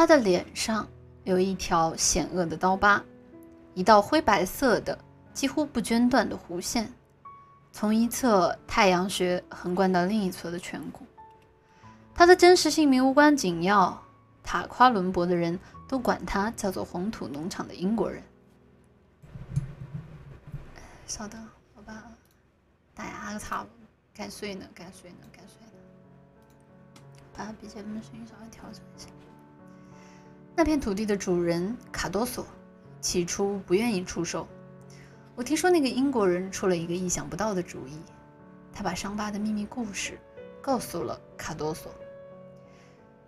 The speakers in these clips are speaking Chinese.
他的脸上有一条险恶的刀疤，一道灰白色的、几乎不间断的弧线，从一侧太阳穴横贯到另一侧的颧骨。他的真实姓名无关紧要，塔夸伦伯的人都管他叫做红土农场的英国人。稍等，我把打牙擦了该睡呢，该睡呢，该睡呢。把 BGM 的声音稍微调整一下。那片土地的主人卡多索起初不愿意出售。我听说那个英国人出了一个意想不到的主意，他把伤疤的秘密故事告诉了卡多索。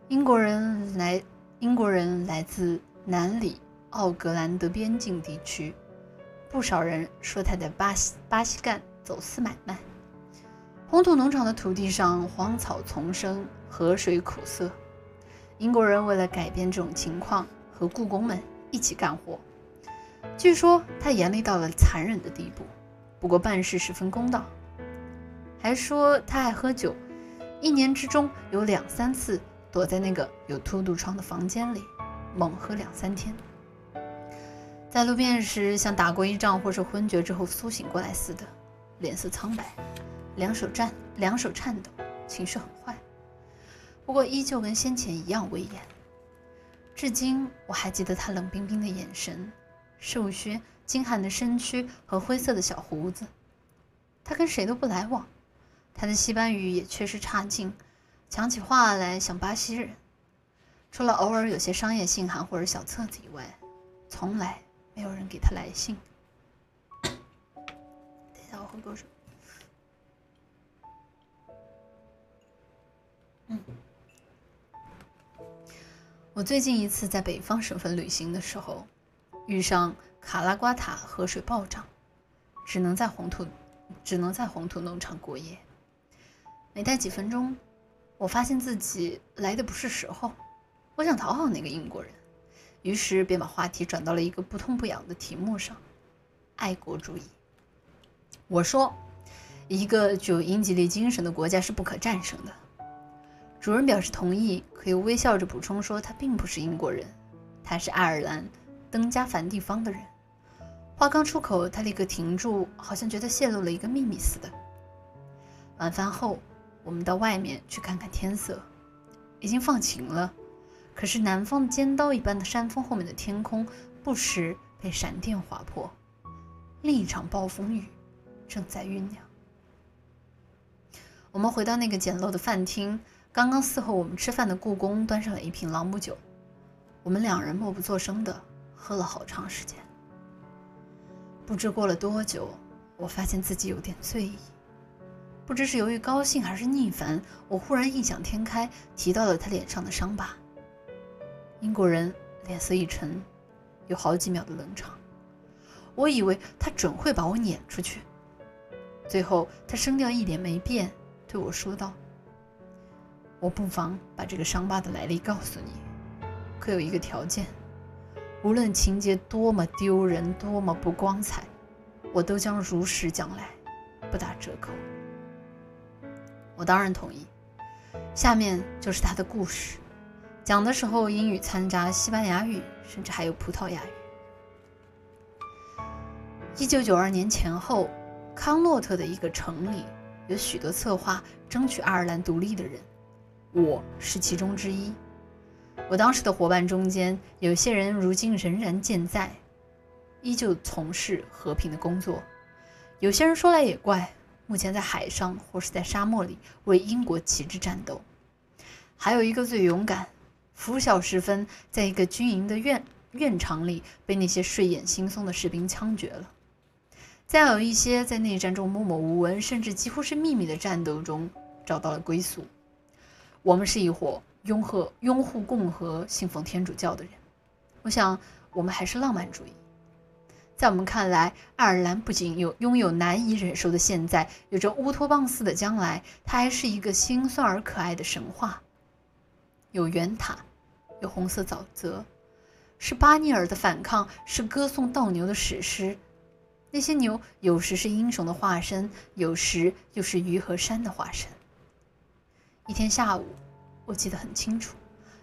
英国人来，英国人来自南里奥格兰德边境地区，不少人说他在巴西巴西干走私买卖。红土农场的土地上荒草丛生，河水苦涩。英国人为了改变这种情况，和雇工们一起干活。据说他严厉到了残忍的地步，不过办事十分公道。还说他爱喝酒，一年之中有两三次。躲在那个有凸肚窗的房间里，猛喝两三天。在路边时，像打过一仗或是昏厥之后苏醒过来似的，脸色苍白，两手颤，两手颤抖，情绪很坏。不过依旧跟先前一样威严。至今我还记得他冷冰冰的眼神、瘦削、精悍的身躯和灰色的小胡子。他跟谁都不来往，他的西班牙语也确实差劲。讲起话来像巴西人，除了偶尔有些商业信函或者小册子以外，从来没有人给他来信。等一下，我喝口水。嗯，我最近一次在北方省份旅行的时候，遇上卡拉瓜塔河水暴涨，只能在红土，只能在红土农场过夜。没待几分钟。我发现自己来的不是时候，我想讨好那个英国人，于是便把话题转到了一个不痛不痒的题目上——爱国主义。我说，一个具有英吉利精神的国家是不可战胜的。主人表示同意，可又微笑着补充说，他并不是英国人，他是爱尔兰登加梵地方的人。话刚出口，他立刻停住，好像觉得泄露了一个秘密似的。晚饭后。我们到外面去看看天色，已经放晴了。可是南方尖刀一般的山峰后面的天空不时被闪电划破，另一场暴风雨正在酝酿。我们回到那个简陋的饭厅，刚刚伺候我们吃饭的故宫端上了一瓶朗姆酒，我们两人默不作声的喝了好长时间。不知过了多久，我发现自己有点醉意。不知是由于高兴还是逆反，我忽然异想天开，提到了他脸上的伤疤。英国人脸色一沉，有好几秒的冷场。我以为他准会把我撵出去。最后，他声调一点没变，对我说道：“我不妨把这个伤疤的来历告诉你，可有一个条件：无论情节多么丢人，多么不光彩，我都将如实讲来，不打折扣。”我当然同意。下面就是他的故事，讲的时候英语掺杂西班牙语，甚至还有葡萄牙语。一九九二年前后，康诺特的一个城里有许多策划争取爱尔兰独立的人，我是其中之一。我当时的伙伴中间，有些人如今仍然健在，依旧从事和平的工作；有些人说来也怪。目前在海上或是在沙漠里为英国旗帜战斗，还有一个最勇敢，拂晓时分在一个军营的院院场里被那些睡眼惺忪的士兵枪决了。再有一些在内战中默默无闻，甚至几乎是秘密的战斗中找到了归宿。我们是一伙拥和拥护共和、信奉天主教的人。我想，我们还是浪漫主义。在我们看来，爱尔兰不仅有拥有难以忍受的现在，有着乌托邦似的将来，它还是一个心酸而可爱的神话。有圆塔，有红色沼泽，是巴尼尔的反抗，是歌颂斗牛的史诗。那些牛有时是英雄的化身，有时又是鱼和山的化身。一天下午，我记得很清楚，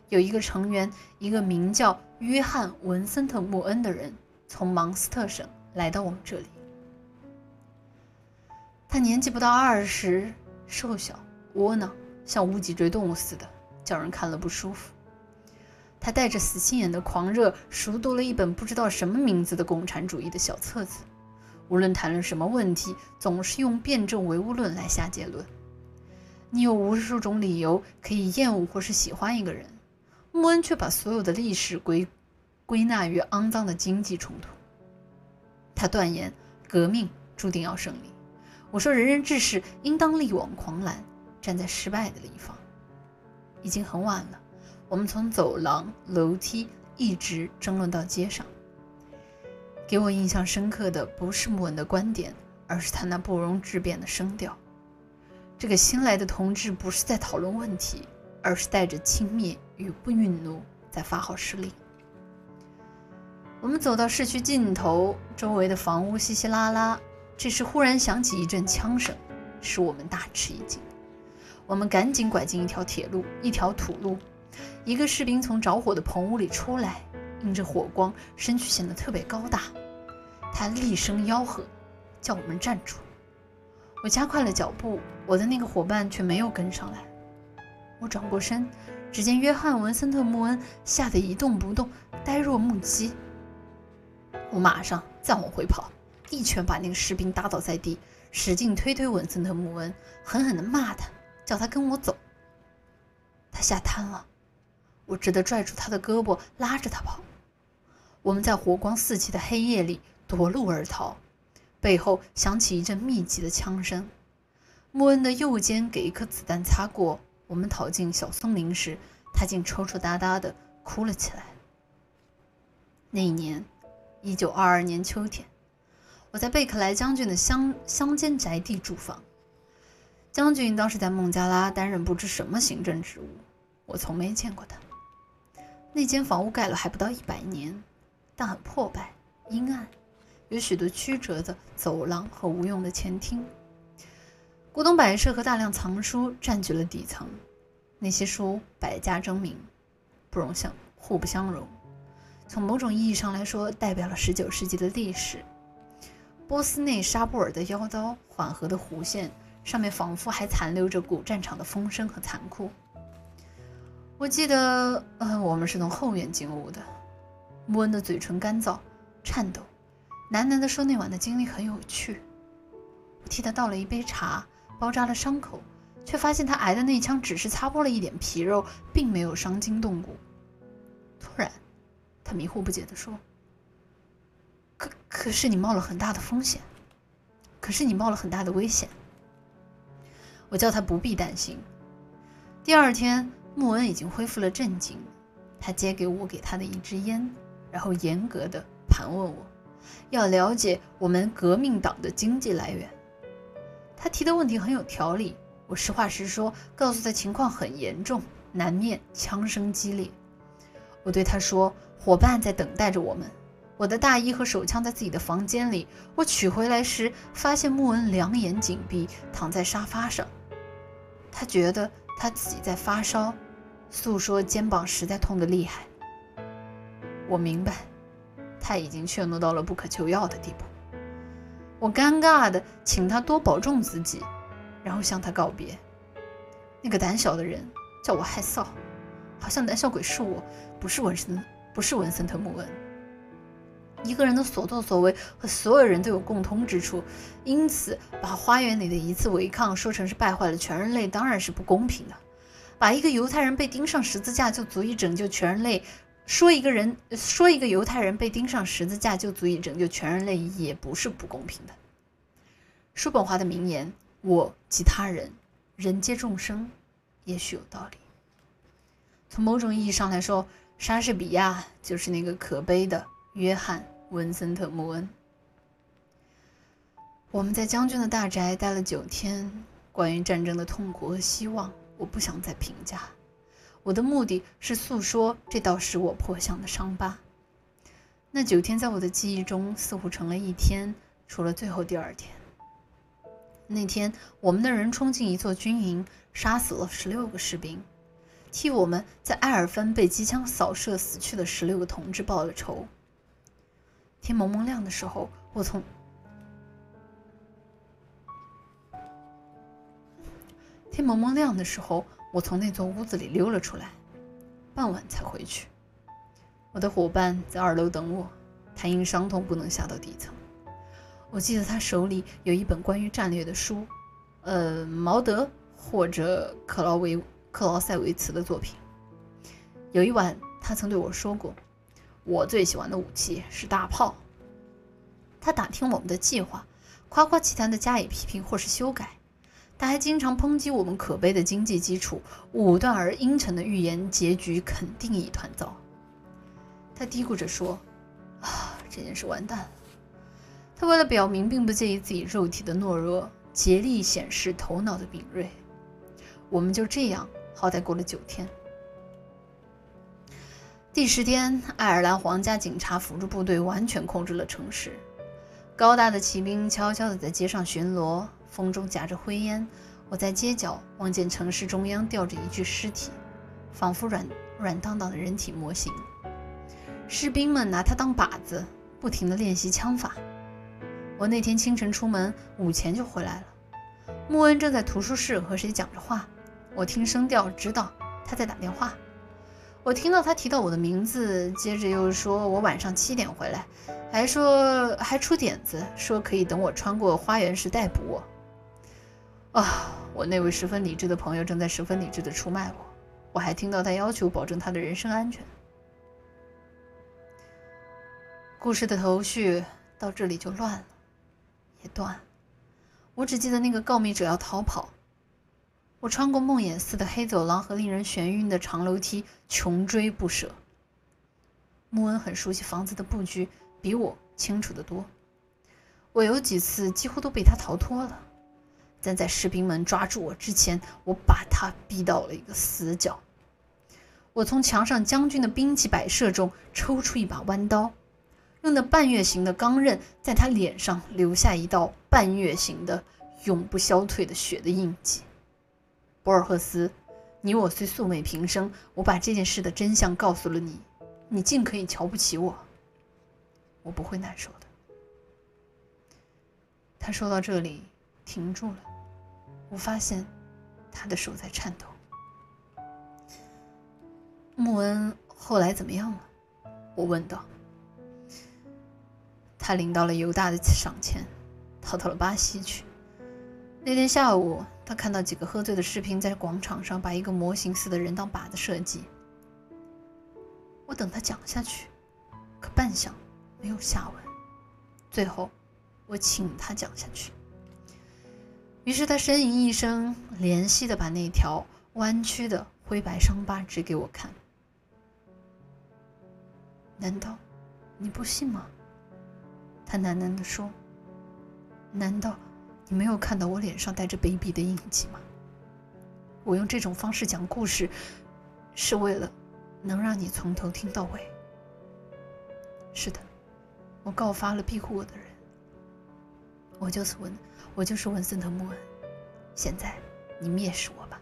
有一个成员，一个名叫约翰·文森特·穆恩的人，从芒斯特省来到我们这里。他年纪不到二十，瘦小、窝囊，像无脊椎动物似的，叫人看了不舒服。他带着死心眼的狂热，熟读了一本不知道什么名字的共产主义的小册子。无论谈论什么问题，总是用辩证唯物论来下结论。你有无数种理由可以厌恶或是喜欢一个人，穆恩却把所有的历史归归纳于肮脏的经济冲突。他断言革命注定要胜利。我说：“人人志士应当力挽狂澜，站在失败的一方。”已经很晚了，我们从走廊、楼梯一直争论到街上。给我印象深刻的不是穆恩的观点，而是他那不容置辩的声调。这个新来的同志不是在讨论问题，而是带着轻蔑与不愠怒在发号施令。我们走到市区尽头，周围的房屋稀稀拉拉。这时忽然响起一阵枪声，使我们大吃一惊。我们赶紧拐进一条铁路，一条土路。一个士兵从着火的棚屋里出来，映着火光，身躯显得特别高大。他厉声吆喝，叫我们站住。我加快了脚步，我的那个伙伴却没有跟上来。我转过身，只见约翰·文森特·穆恩吓得一动不动，呆若木鸡。我马上再往回跑。一拳把那个士兵打倒在地，使劲推推文森特·穆恩，狠狠地骂他，叫他跟我走。他吓瘫了，我只得拽住他的胳膊，拉着他跑。我们在火光四起的黑夜里夺路而逃，背后响起一阵密集的枪声。穆恩的右肩给一颗子弹擦过。我们逃进小松林时，他竟抽抽搭搭地哭了起来。那一年，一九二二年秋天。我在贝克莱将军的乡乡间宅地住房，将军当时在孟加拉担任不知什么行政职务，我从没见过他。那间房屋盖了还不到一百年，但很破败、阴暗，有许多曲折的走廊和无用的前厅。古董摆设和大量藏书占据了底层，那些书百家争鸣，不容相互不相容。从某种意义上来说，代表了十九世纪的历史。波斯内沙布尔的腰刀，缓和的弧线上面仿佛还残留着古战场的风声和残酷。我记得，呃，我们是从后院进屋的。穆恩的嘴唇干燥、颤抖，喃喃地说：“那晚的经历很有趣。”我替他倒了一杯茶，包扎了伤口，却发现他挨的那枪只是擦破了一点皮肉，并没有伤筋动骨。突然，他迷糊不解地说。可可是你冒了很大的风险，可是你冒了很大的危险。我叫他不必担心。第二天，穆恩已经恢复了镇静，他接给我给他的一支烟，然后严格的盘问我，要了解我们革命党的经济来源。他提的问题很有条理，我实话实说，告诉他情况很严重，南面枪声激烈。我对他说，伙伴在等待着我们。我的大衣和手枪在自己的房间里。我取回来时，发现穆恩两眼紧闭，躺在沙发上。他觉得他自己在发烧，诉说肩膀实在痛得厉害。我明白，他已经怯懦到了不可救药的地步。我尴尬的请他多保重自己，然后向他告别。那个胆小的人叫我害臊，好像胆小鬼是我，不是文森，不是文森特·穆恩。一个人的所作所为和所有人都有共通之处，因此把花园里的一次违抗说成是败坏了全人类，当然是不公平的。把一个犹太人被钉上十字架就足以拯救全人类，说一个人说一个犹太人被钉上十字架就足以拯救全人类，也不是不公平的。叔本华的名言“我及他人，人皆众生”，也许有道理。从某种意义上来说，莎士比亚就是那个可悲的。约翰·文森特·穆恩。我们在将军的大宅待了九天。关于战争的痛苦和希望，我不想再评价。我的目的是诉说这道使我破相的伤疤。那九天在我的记忆中似乎成了一天，除了最后第二天。那天，我们的人冲进一座军营，杀死了十六个士兵。替我们在埃尔芬被机枪扫射死去的十六个同志报了仇。天蒙蒙亮的时候，我从天蒙蒙亮的时候，我从那座屋子里溜了出来，傍晚才回去。我的伙伴在二楼等我，他因伤痛不能下到底层。我记得他手里有一本关于战略的书，呃，毛德或者克劳维克劳塞维茨的作品。有一晚，他曾对我说过：“我最喜欢的武器是大炮。”他打听我们的计划，夸夸其谈地加以批评或是修改。他还经常抨击我们可悲的经济基础，武断而阴沉的预言结局肯定一团糟。他嘀咕着说：“啊，这件事完蛋了。”他为了表明并不介意自己肉体的懦弱，竭力显示头脑的敏锐。我们就这样，好歹过了九天。第十天，爱尔兰皇家警察辅助部队完全控制了城市。高大的骑兵悄悄地在街上巡逻，风中夹着灰烟。我在街角望见城市中央吊着一具尸体，仿佛软软荡荡的人体模型。士兵们拿它当靶子，不停地练习枪法。我那天清晨出门，午前就回来了。穆恩正在图书室和谁讲着话，我听声调知道他在打电话。我听到他提到我的名字，接着又说我晚上七点回来，还说还出点子，说可以等我穿过花园时逮捕我。啊，我那位十分理智的朋友正在十分理智地出卖我。我还听到他要求保证他的人身安全。故事的头绪到这里就乱了。也断了，我只记得那个告密者要逃跑。我穿过梦魇似的黑走廊和令人眩晕的长楼梯，穷追不舍。穆恩很熟悉房子的布局，比我清楚得多。我有几次几乎都被他逃脱了，但在士兵们抓住我之前，我把他逼到了一个死角。我从墙上将军的兵器摆设中抽出一把弯刀。用那半月形的钢刃在他脸上留下一道半月形的、永不消退的血的印记。博尔赫斯，你我虽素昧平生，我把这件事的真相告诉了你，你尽可以瞧不起我，我不会难受的。他说到这里停住了，我发现他的手在颤抖。穆恩后来怎么样了？我问道。他领到了犹大的赏钱，逃到了巴西去。那天下午，他看到几个喝醉的士兵在广场上把一个模型似的人当靶子射击。我等他讲下去，可半晌没有下文。最后，我请他讲下去。于是他呻吟一声，怜惜地把那条弯曲的灰白伤疤指给我看。难道你不信吗？他喃喃地说：“难道你没有看到我脸上带着卑鄙的印记吗？我用这种方式讲故事，是为了能让你从头听到尾。是的，我告发了庇护我的人。我就是文，我就是文森特·穆恩。现在，你蔑视我吧。”